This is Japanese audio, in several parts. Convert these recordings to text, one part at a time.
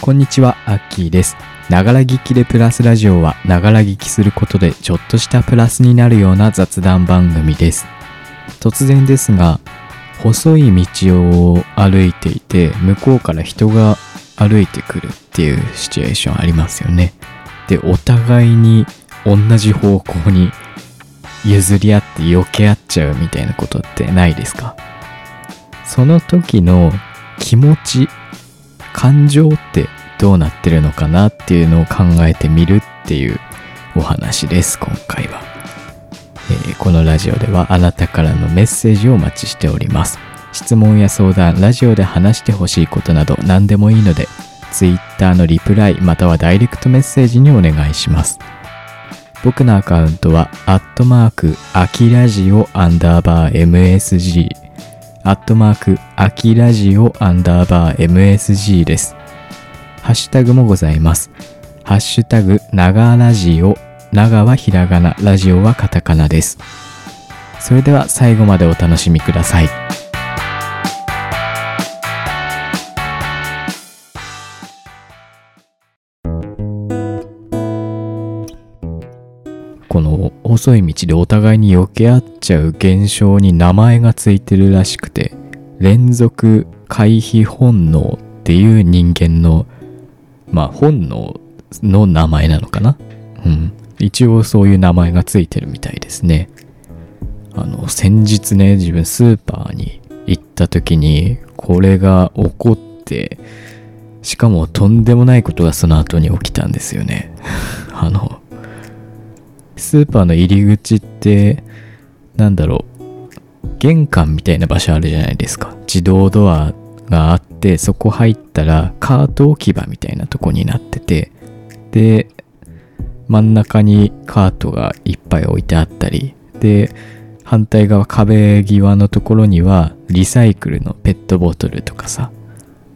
こんにちは、アッキーです。ながら聞きでプラスラジオは、ながら聞きすることでちょっとしたプラスになるような雑談番組です。突然ですが、細い道を歩いていて、向こうから人が歩いてくるっていうシチュエーションありますよね。で、お互いに同じ方向に譲り合って避け合っちゃうみたいなことってないですか？その時の気持ち感情ってどうなってるのかなっていうのを考えてみるっていうお話です今回は、えーこのラジオではあなたからのメッセージをお待ちしております。質問や相談ラジオで話してほしいことなど何でもいいので Twitter のリプライまたはダイレクトメッセージにお願いします。僕のアカウントは、アットマーク、アキラジオアンダーバー MSG、アットマーク、アキラジオアンダーバー MSG です。ハッシュタグもございます。ハッシュタグ、長ラジオ、長はひらがな、ラジオはカタカナです。それでは最後までお楽しみください。この細い道でお互いに避け合っちゃう現象に名前がついてるらしくて連続回避本能っていう人間のまあ本能の名前なのかな？うん。一応そういう名前がついてるみたいですね。あの先日ね自分スーパーに行った時にこれが起こってしかもとんでもないことがその後に起きたんですよね。あのスーパーの入り口って、なんだろう、玄関みたいな場所あるじゃないですか。自動ドアがあって、そこ入ったらカート置き場みたいなとこになってて、で、真ん中にカートがいっぱい置いてあったり、で、反対側壁際のところにはリサイクルのペットボトルとかさ、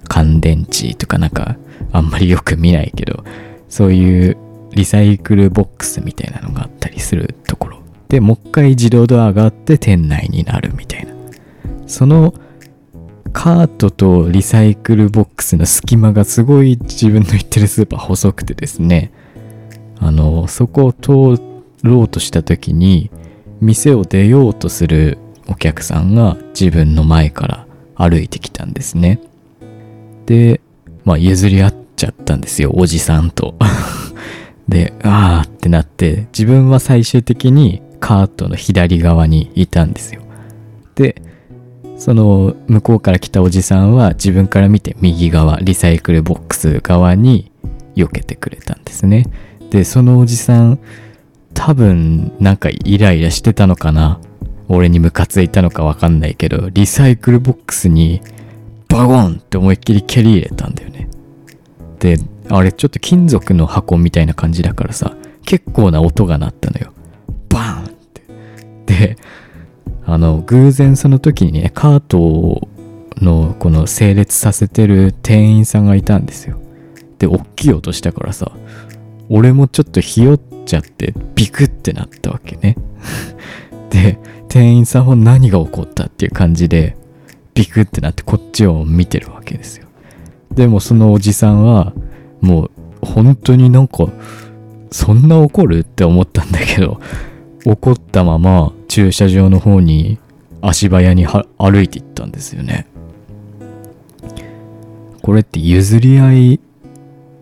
乾電池とかなんかあんまりよく見ないけど、そういうリサイクルボックスみたいなのがあったりするところ。で、もう一回自動ドアがあって店内になるみたいな。そのカートとリサイクルボックスの隙間がすごい自分の行ってるスーパー細くてですね。あの、そこを通ろうとした時に、店を出ようとするお客さんが自分の前から歩いてきたんですね。で、まあ譲り合っちゃったんですよ、おじさんと。で、あーってなって、自分は最終的にカートの左側にいたんですよ。で、その向こうから来たおじさんは自分から見て右側、リサイクルボックス側に避けてくれたんですね。で、そのおじさん、多分なんかイライラしてたのかな俺にムカついたのかわかんないけど、リサイクルボックスにバゴンって思いっきり蹴り入れたんだよね。で、あれちょっと金属の箱みたいな感じだからさ、結構な音が鳴ったのよ。バーンって。で、あの、偶然その時にね、カートのこの整列させてる店員さんがいたんですよ。で、大きい音したからさ、俺もちょっとひよっちゃってビクってなったわけね。で、店員さんも何が起こったっていう感じで、ビクってなってこっちを見てるわけですよ。でもそのおじさんは、もう本当になんか、そんな怒るって思ったんだけど、怒ったまま駐車場の方に足早に歩いていったんですよね。これって譲り合い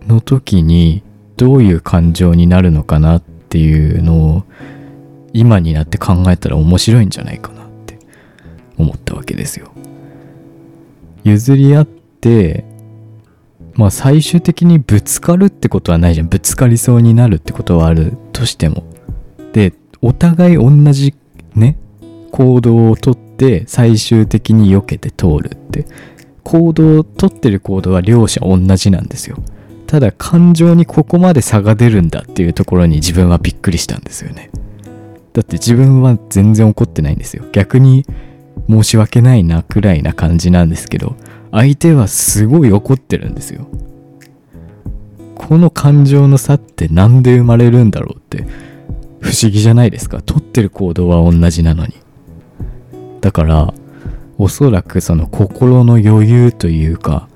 の時にどういう感情になるのかなっていうのを今になって考えたら面白いんじゃないかなって思ったわけですよ。譲り合ってまあ最終的にぶつかるってことはないじゃん。ぶつかりそうになるってことはあるとしても。で、お互い同じね、行動をとって最終的に避けて通るって。行動をとってる行動は両者同じなんですよ。ただ感情にここまで差が出るんだっていうところに自分はびっくりしたんですよね。だって自分は全然怒ってないんですよ。逆に申し訳ないなくらいな感じなんですけど、相手はすごい怒ってるんですよ。この感情の差ってなんで生まれるんだろうって不思議じゃないですか。取ってる行動は同じなのに。だから、おそらくその心の余裕というか、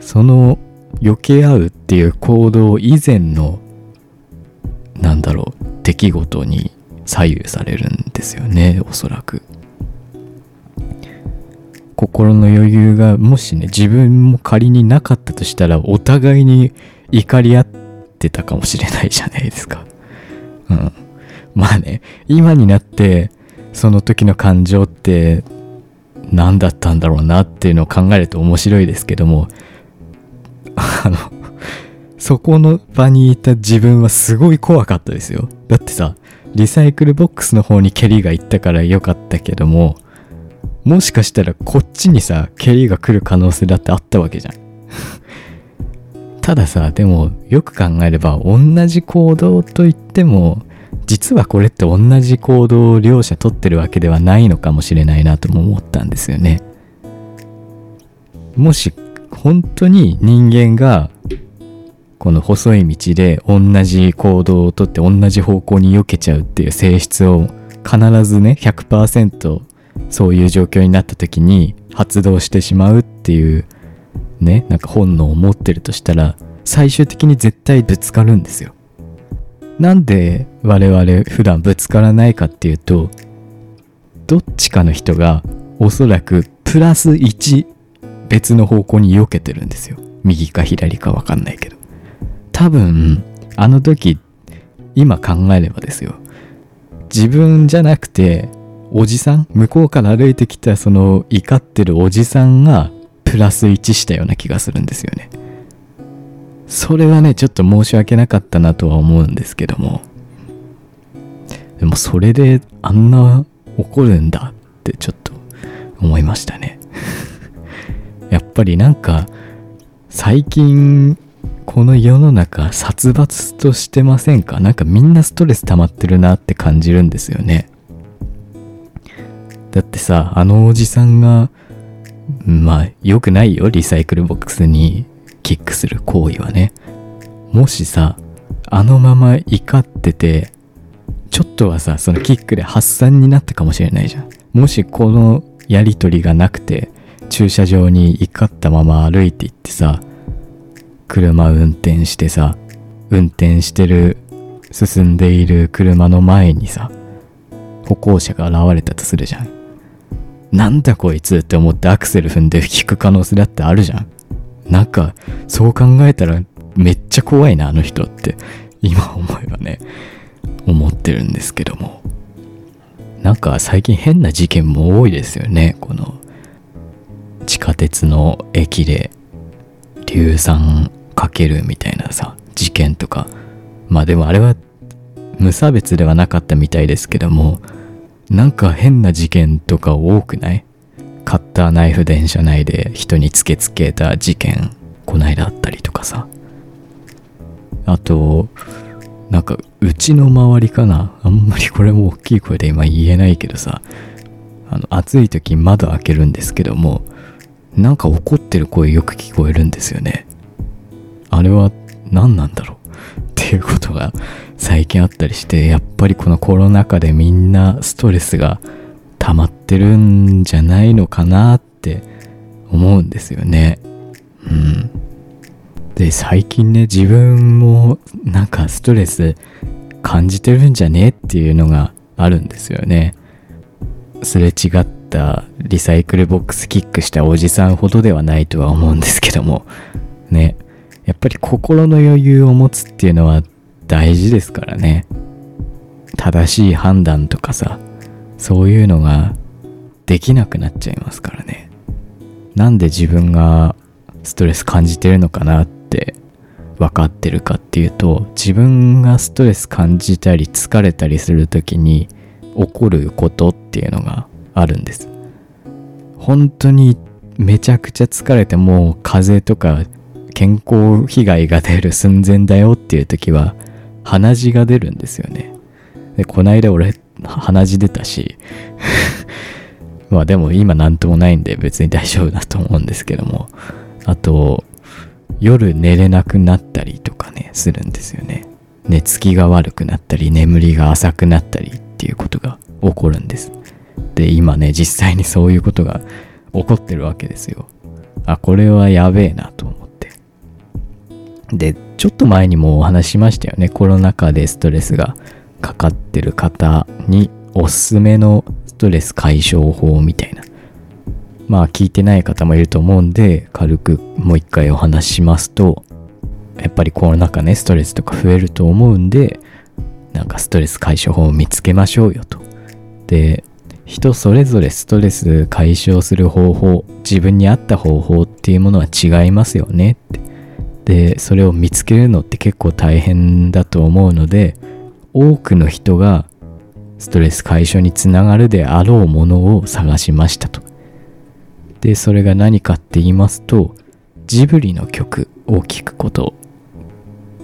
その避け合うっていう行動以前のなんだろう出来事に左右されるんですよねおそらく心の余裕がもしね自分も仮になかったとしたらお互いに怒り合ってたかもしれないじゃないですか。うん。まあね今になってその時の感情って何だったんだろうなっていうのを考えると面白いですけどもあのそこの場にいた自分はすごい怖かったですよ。だってさリサイクルボックスの方に蹴りが行ったから良かったけどももしかしたらこっちにさ蹴りが来る可能性だってあったわけじゃん。たださでもよく考えれば同じ行動といっても実はこれって同じ行動を両者取ってるわけではないのかもしれないなとも思ったんですよね。もし本当に人間がこの細い道で同じ行動をとって同じ方向に避けちゃうっていう性質を必ずね100%そういう状況になった時に発動してしまうっていうねなんか本能を持ってるとしたら最終的に絶対ぶつかるんですよ。なんで我々普段ぶつからないかっていうとどっちかの人がおそらくプラス1別の方向に避けてるんですよ。右か左かわかんないけど。多分あの時今考えればですよ。自分じゃなくておじさん？向こうから歩いてきたその怒ってるおじさんがプラス1したような気がするんですよね。それはね、ちょっと申し訳なかったなとは思うんですけども。でもそれであんな怒るんだってちょっと思いましたね。やっぱりなんか最近この世の中殺伐としてませんか？なんかみんなストレス溜まってるなって感じるんですよね。だってさ、あのおじさんが、まあ、良くないよ、リサイクルボックスにキックする行為はね。もしさ、あのまま怒ってて、ちょっとはさ、そのキックで発散になったかもしれないじゃん。もしこのやりとりがなくて、駐車場に怒ったまま歩いていってさ、車運転してさ、運転してる、進んでいる車の前にさ、歩行者が現れたとするじゃん。なんだこいつって思ってアクセル踏んで引く可能性だってあるじゃん。なんか、そう考えたらめっちゃ怖いな、あの人って、今思えばね、思ってるんですけども。なんか最近変な事件も多いですよね、この、地下鉄の駅で硫酸かけるみたいなさ、事件とか。まあでもあれは無差別ではなかったみたいですけども、なんか変な事件とか多くない？カッターナイフ電車内で人に突きつけた事件こないだあったりとかさ。あとなんかうちの周りかな？あんまりこれも大きい声で今言えないけどさ。あの暑い時窓開けるんですけどもなんか怒ってる声よく聞こえるんですよね。あれは何なんだろう？っていうことが最近あったりしてやっぱりこのコロナ禍でみんなストレスが溜まってるんじゃないのかなって思うんですよね。うん。で最近ね自分もなんかストレス感じてるんじゃねっていうのがあるんですよね。すれ違ったリサイクルボックスキックしたおじさんほどではないとは思うんですけども。ね。やっぱり心の余裕を持つっていうのは大事ですからね。正しい判断とかさそういうのができなくなっちゃいますからね。なんで自分がストレス感じてるのかなって分かってるかっていうと自分がストレス感じたり疲れたりする時に起こることっていうのがあるんです。本当にめちゃくちゃ疲れてもう風邪とか健康被害が出る寸前だよっていう時は鼻血が出るんですよね。で、こないだ俺、鼻血出たし まあでも今なんともないんで別に大丈夫だと思うんですけども、あと、夜寝れなくなったりとかね、するんですよね。寝つきが悪くなったり、眠りが浅くなったりっていうことが起こるんです。で、今ね、実際にそういうことが起こってるわけですよ。あ、これはやべえなと思って。で、ちょっと前にもお話しましたよね。コロナ禍でストレスがかかってる方におすすめのストレス解消法みたいな。まあ聞いてない方もいると思うんで、軽くもう一回お話ししますと、やっぱりコロナ禍ね、ストレスとか増えると思うんで、なんかストレス解消法を見つけましょうよと。で、人それぞれストレス解消する方法、自分に合った方法っていうものは違いますよねって。でそれを見つけるのって結構大変だと思うので多くの人がストレス解消につながるであろうものを探しましたと。でそれが何かって言いますとジブリの曲を聴くこと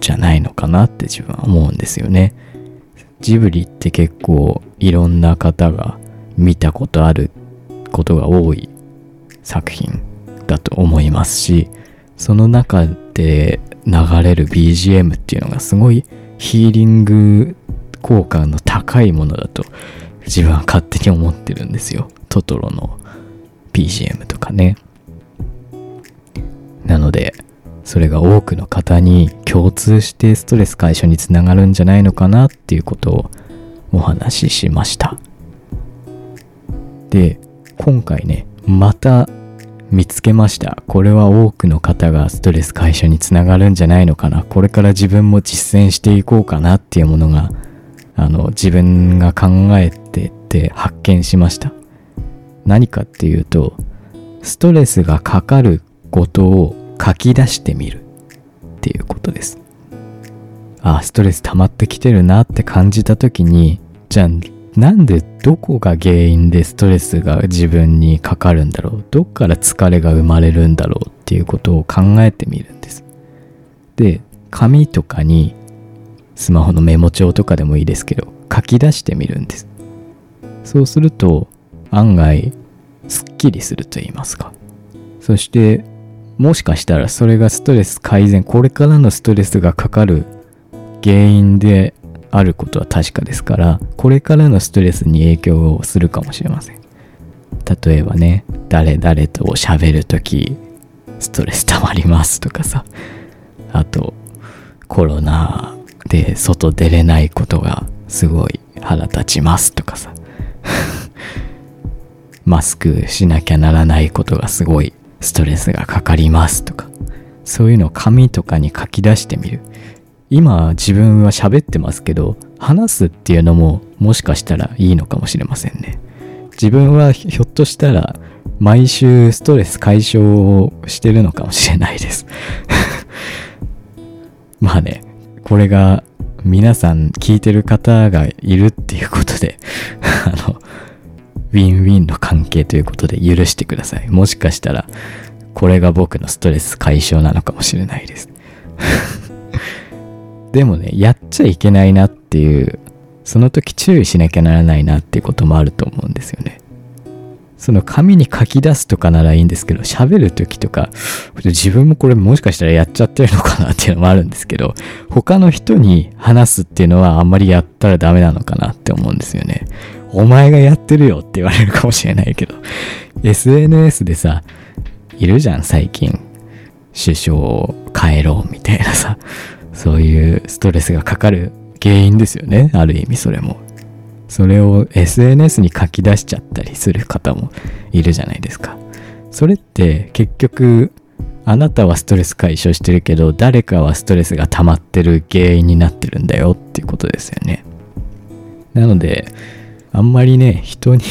じゃないのかなって自分は思うんですよね。ジブリって結構いろんな方が見たことあることが多い作品だと思いますしその中で流れる BGM っていうのがすごいヒーリング効果の高いものだと自分は勝手に思ってるんですよ。トトロの BGM とかね。なので、それが多くの方に共通してストレス解消につながるんじゃないのかなっていうことをお話ししました。で、今回ね、また見つけました。これは多くの方がストレス解消につながるんじゃないのかな。これから自分も実践していこうかなっていうものが、あの、自分が考えてて発見しました。何かっていうと、ストレスがかかることを書き出してみるっていうことです。あ、ストレス溜まってきてるなって感じた時に、じゃあなんでどこが原因でストレスが自分にかかるんだろうどっから疲れが生まれるんだろうっていうことを考えてみるんです。で紙とかにスマホのメモ帳とかでもいいですけど書き出してみるんです。そうすると案外すっきりすると言いますか。そしてもしかしたらそれがストレス改善これからのストレスがかかる原因であることは確かですからこれからのストレスに影響をするかもしれません。例えばね誰々と喋るときストレス溜まりますとかさ。あとコロナで外出れないことがすごい腹立ちますとかさ。マスクしなきゃならないことがすごいストレスがかかりますとか。そういうのを紙とかに書き出してみる。今自分は喋ってますけど話すっていうのももしかしたらいいのかもしれませんね。自分はひょっとしたら毎週ストレス解消をしてるのかもしれないです。まあねこれが皆さん聞いてる方がいるっていうことで あのウィンウィンの関係ということで許してください。もしかしたらこれが僕のストレス解消なのかもしれないです。でもね、やっちゃいけないなっていう、その時注意しなきゃならないなっていうこともあると思うんですよね。その紙に書き出すとかならいいんですけど、喋る時とか、自分もこれもしかしたらやっちゃってるのかなっていうのもあるんですけど、他の人に話すっていうのはあんまりやったらダメなのかなって思うんですよね。お前がやってるよって言われるかもしれないけど、SNS でさ、いるじゃん最近。首相を変えろみたいなさ。そういうストレスがかかる原因ですよね。ある意味それも。それを SNS に書き出しちゃったりする方もいるじゃないですか。それって結局あなたはストレス解消してるけど誰かはストレスが溜まってる原因になってるんだよっていうことですよね。なのであんまりね人に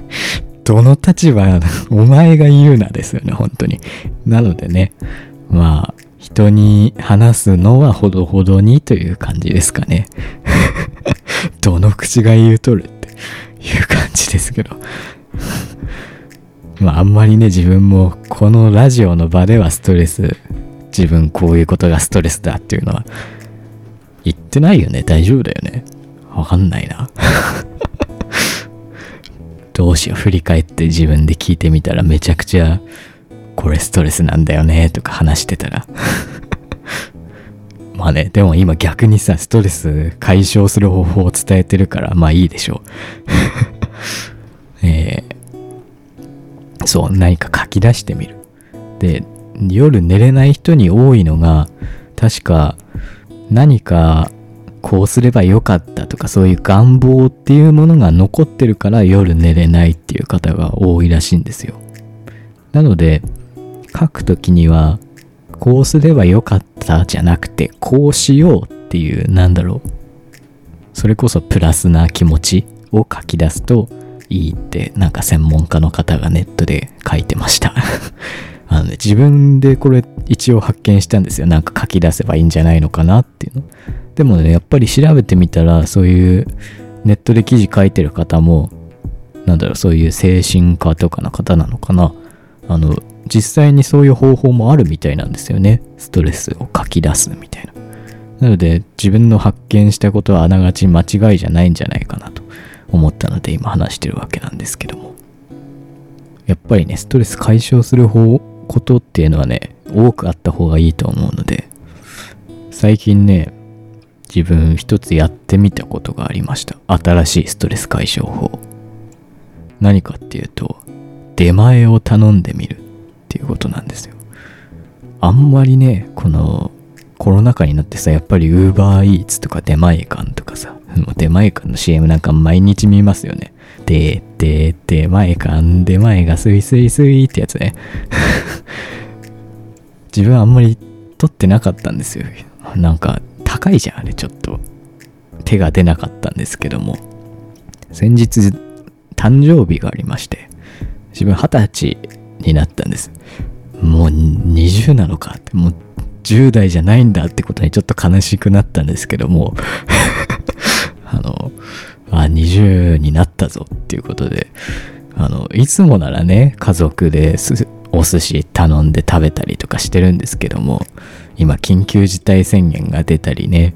どの立場お前が言うなですよね本当に。なのでねまあ人に話すのはほどほどにという感じですかね。どの口が言うとるっていう感じですけど。まああんまりね自分もこのラジオの場ではストレス自分こういうことがストレスだっていうのは言ってないよね大丈夫だよねわかんないな どうしよう振り返って自分で聞いてみたらめちゃくちゃこれストレスなんだよねとか話してたら まあね、でも今逆にさ、ストレス解消する方法を伝えてるから、まあいいでしょう。えー、そう、何か書き出してみる。で、夜寝れない人に多いのが、確か何かこうすればよかったとかそういう願望っていうものが残ってるから夜寝れないっていう方が多いらしいんですよ。なので書くときにはこうすればよかったじゃなくてこうしようっていうなんだろう。それこそプラスな気持ちを書き出すといいってなんか専門家の方がネットで書いてました。あの、ね、自分でこれ一応発見したんですよ。なんか書き出せばいいんじゃないのかなっていうの。でもねやっぱり調べてみたらそういうネットで記事書いてる方もなんだろうそういう精神科とかの方なのかな。あの実際にそういう方法もあるみたいなんですよね。ストレスを書き出すみたいな。なので自分の発見したことはあながち間違いじゃないんじゃないかなと思ったので今話してるわけなんですけども。やっぱりねストレス解消する方ことっていうのはね多くあった方がいいと思うので最近ね自分一つやってみたことがありました。新しいストレス解消法。何かっていうと出前を頼んでみる。っていうことなんですよ。あんまりねこのコロナ禍になってさやっぱり UberEats とか出前館とかさもう出前館の CM なんか毎日見ますよね。で、で、出前館、出前がスイスイスイってやつね。自分あんまり撮ってなかったんですよ。なんか高いじゃんあれちょっと。手が出なかったんですけども。先日誕生日がありまして自分二十歳になったんです。もう20なのかって。もう10代じゃないんだってことにちょっと悲しくなったんですけども。あのあ20になったぞっていうことで。あのいつもならね家族でお寿司頼んで食べたりとかしてるんですけども今緊急事態宣言が出たりね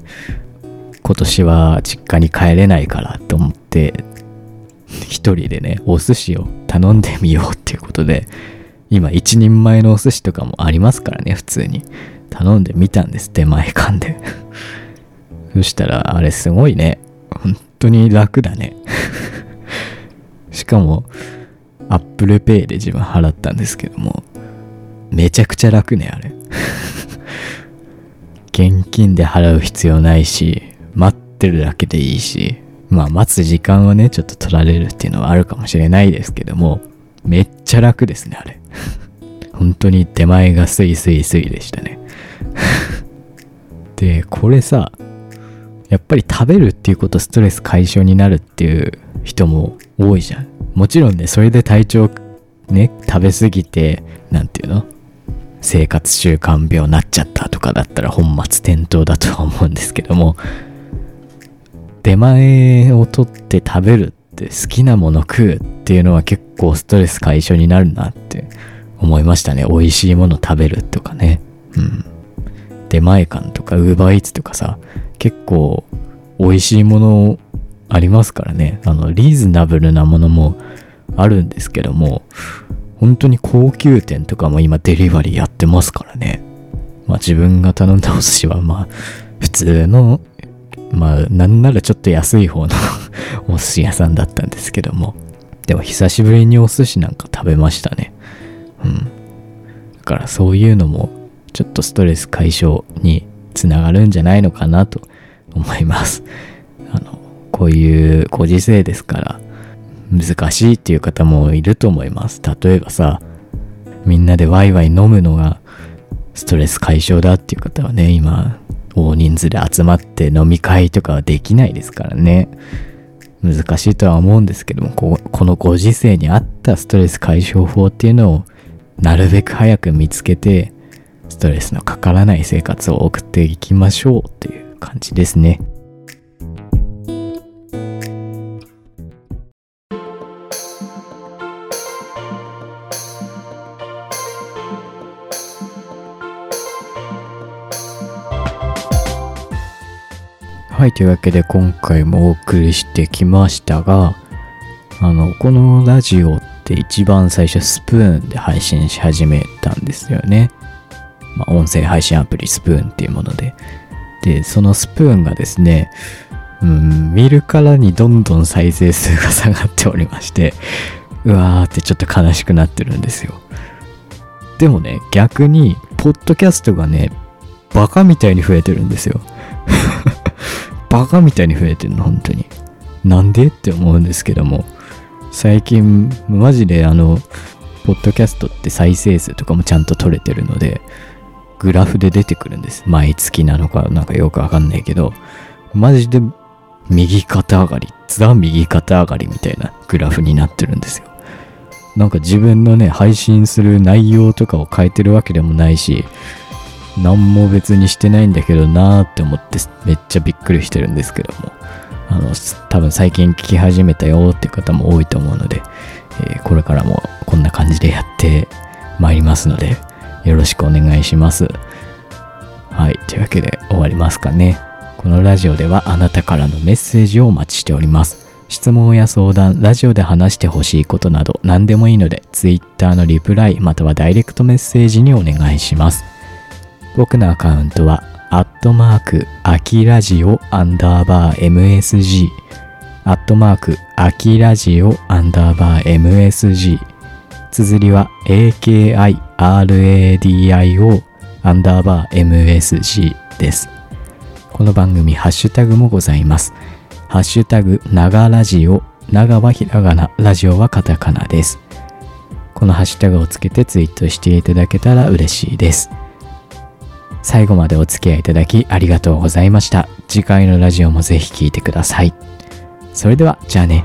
今年は実家に帰れないからと思って一人でねお寿司を頼んでみようっていうことで今一人前のお寿司とかもありますからね普通に。頼んでみたんです出前館で。そしたらあれすごいね。本当に楽だね。しかも Apple Pay で自分払ったんですけどもめちゃくちゃ楽ねあれ。現金で払う必要ないし待ってるだけでいいしまあ待つ時間はねちょっと取られるっていうのはあるかもしれないですけどもめっちゃ楽ですねあれ。本当に手前がスイスイスイでしたね。でこれさやっぱり食べるっていうことストレス解消になるっていう人も多いじゃん。もちろんねそれで体調ね食べ過ぎて何て言うの？生活習慣病になっちゃったとかだったら本末転倒だとは思うんですけども。出前を取って食べるって好きなもの食うっていうのは結構ストレス解消になるなって。思いましたね。美味しいもの食べるとかね。うん。出前館とかウーバーイーツとかさ結構美味しいものありますからね。あのリーズナブルなものもあるんですけども本当に高級店とかも今デリバリーやってますからね。まあ自分が頼んだお寿司はまあ普通のまあなんならちょっと安い方の お寿司屋さんだったんですけども。でも久しぶりにお寿司なんか食べましたね。うん。だからそういうのもちょっとストレス解消につながるんじゃないのかなと思います。あのこういうご時世ですから難しいっていう方もいると思います。例えばさみんなでワイワイ飲むのがストレス解消だっていう方はね今大人数で集まって飲み会とかはできないですからね。難しいとは思うんですけどもここのご時世に合ったストレス解消法っていうのをなるべく早く見つけてストレスのかからない生活を送っていきましょうっていう感じですね。はい、というわけで今回もお送りしてきましたが、あの、このラジオって一番最初スプーンで配信し始めたんですよね。まあ、音声配信アプリスプーンっていうもので。で、そのスプーンがですね、うん、見るからにどんどん再生数が下がっておりまして、うわーってちょっと悲しくなってるんですよ。でもね、逆に、ポッドキャストがね、バカみたいに増えてるんですよ バカみたいに増えてるの本当になんで？って思うんですけども最近マジであのポッドキャストって再生数とかもちゃんと取れてるのでグラフで出てくるんです。毎月なのかなんかよくわかんないけど。マジで右肩上がりザ右肩上がりみたいなグラフになってるんですよ。なんか自分のね配信する内容とかを変えてるわけでもないし何も別にしてないんだけどなーって思ってめっちゃびっくりしてるんですけども。あの多分最近聞き始めたよって方も多いと思うので、えー、これからもこんな感じでやってまいりますのでよろしくお願いします。はいというわけで終わりますかね。このラジオではあなたからのメッセージをお待ちしております。質問や相談、ラジオで話してほしいことなど何でもいいので Twitter のリプライまたはダイレクトメッセージにお願いします。僕のアカウントは、アットマーク、アキラジオアンダーバー MSG、アットマーク、アキラジオアンダーバー MSG、綴りは AKIRADIO アンダーバー MSG です。この番組、ハッシュタグもございます。ハッシュタグ、長ラジオ、長はひらがな、ラジオはカタカナです。このハッシュタグをつけてツイートしていただけたら嬉しいです。最後までお付き合いいただきありがとうございました。次回のラジオもぜひ聴いてください。それでは、じゃあね。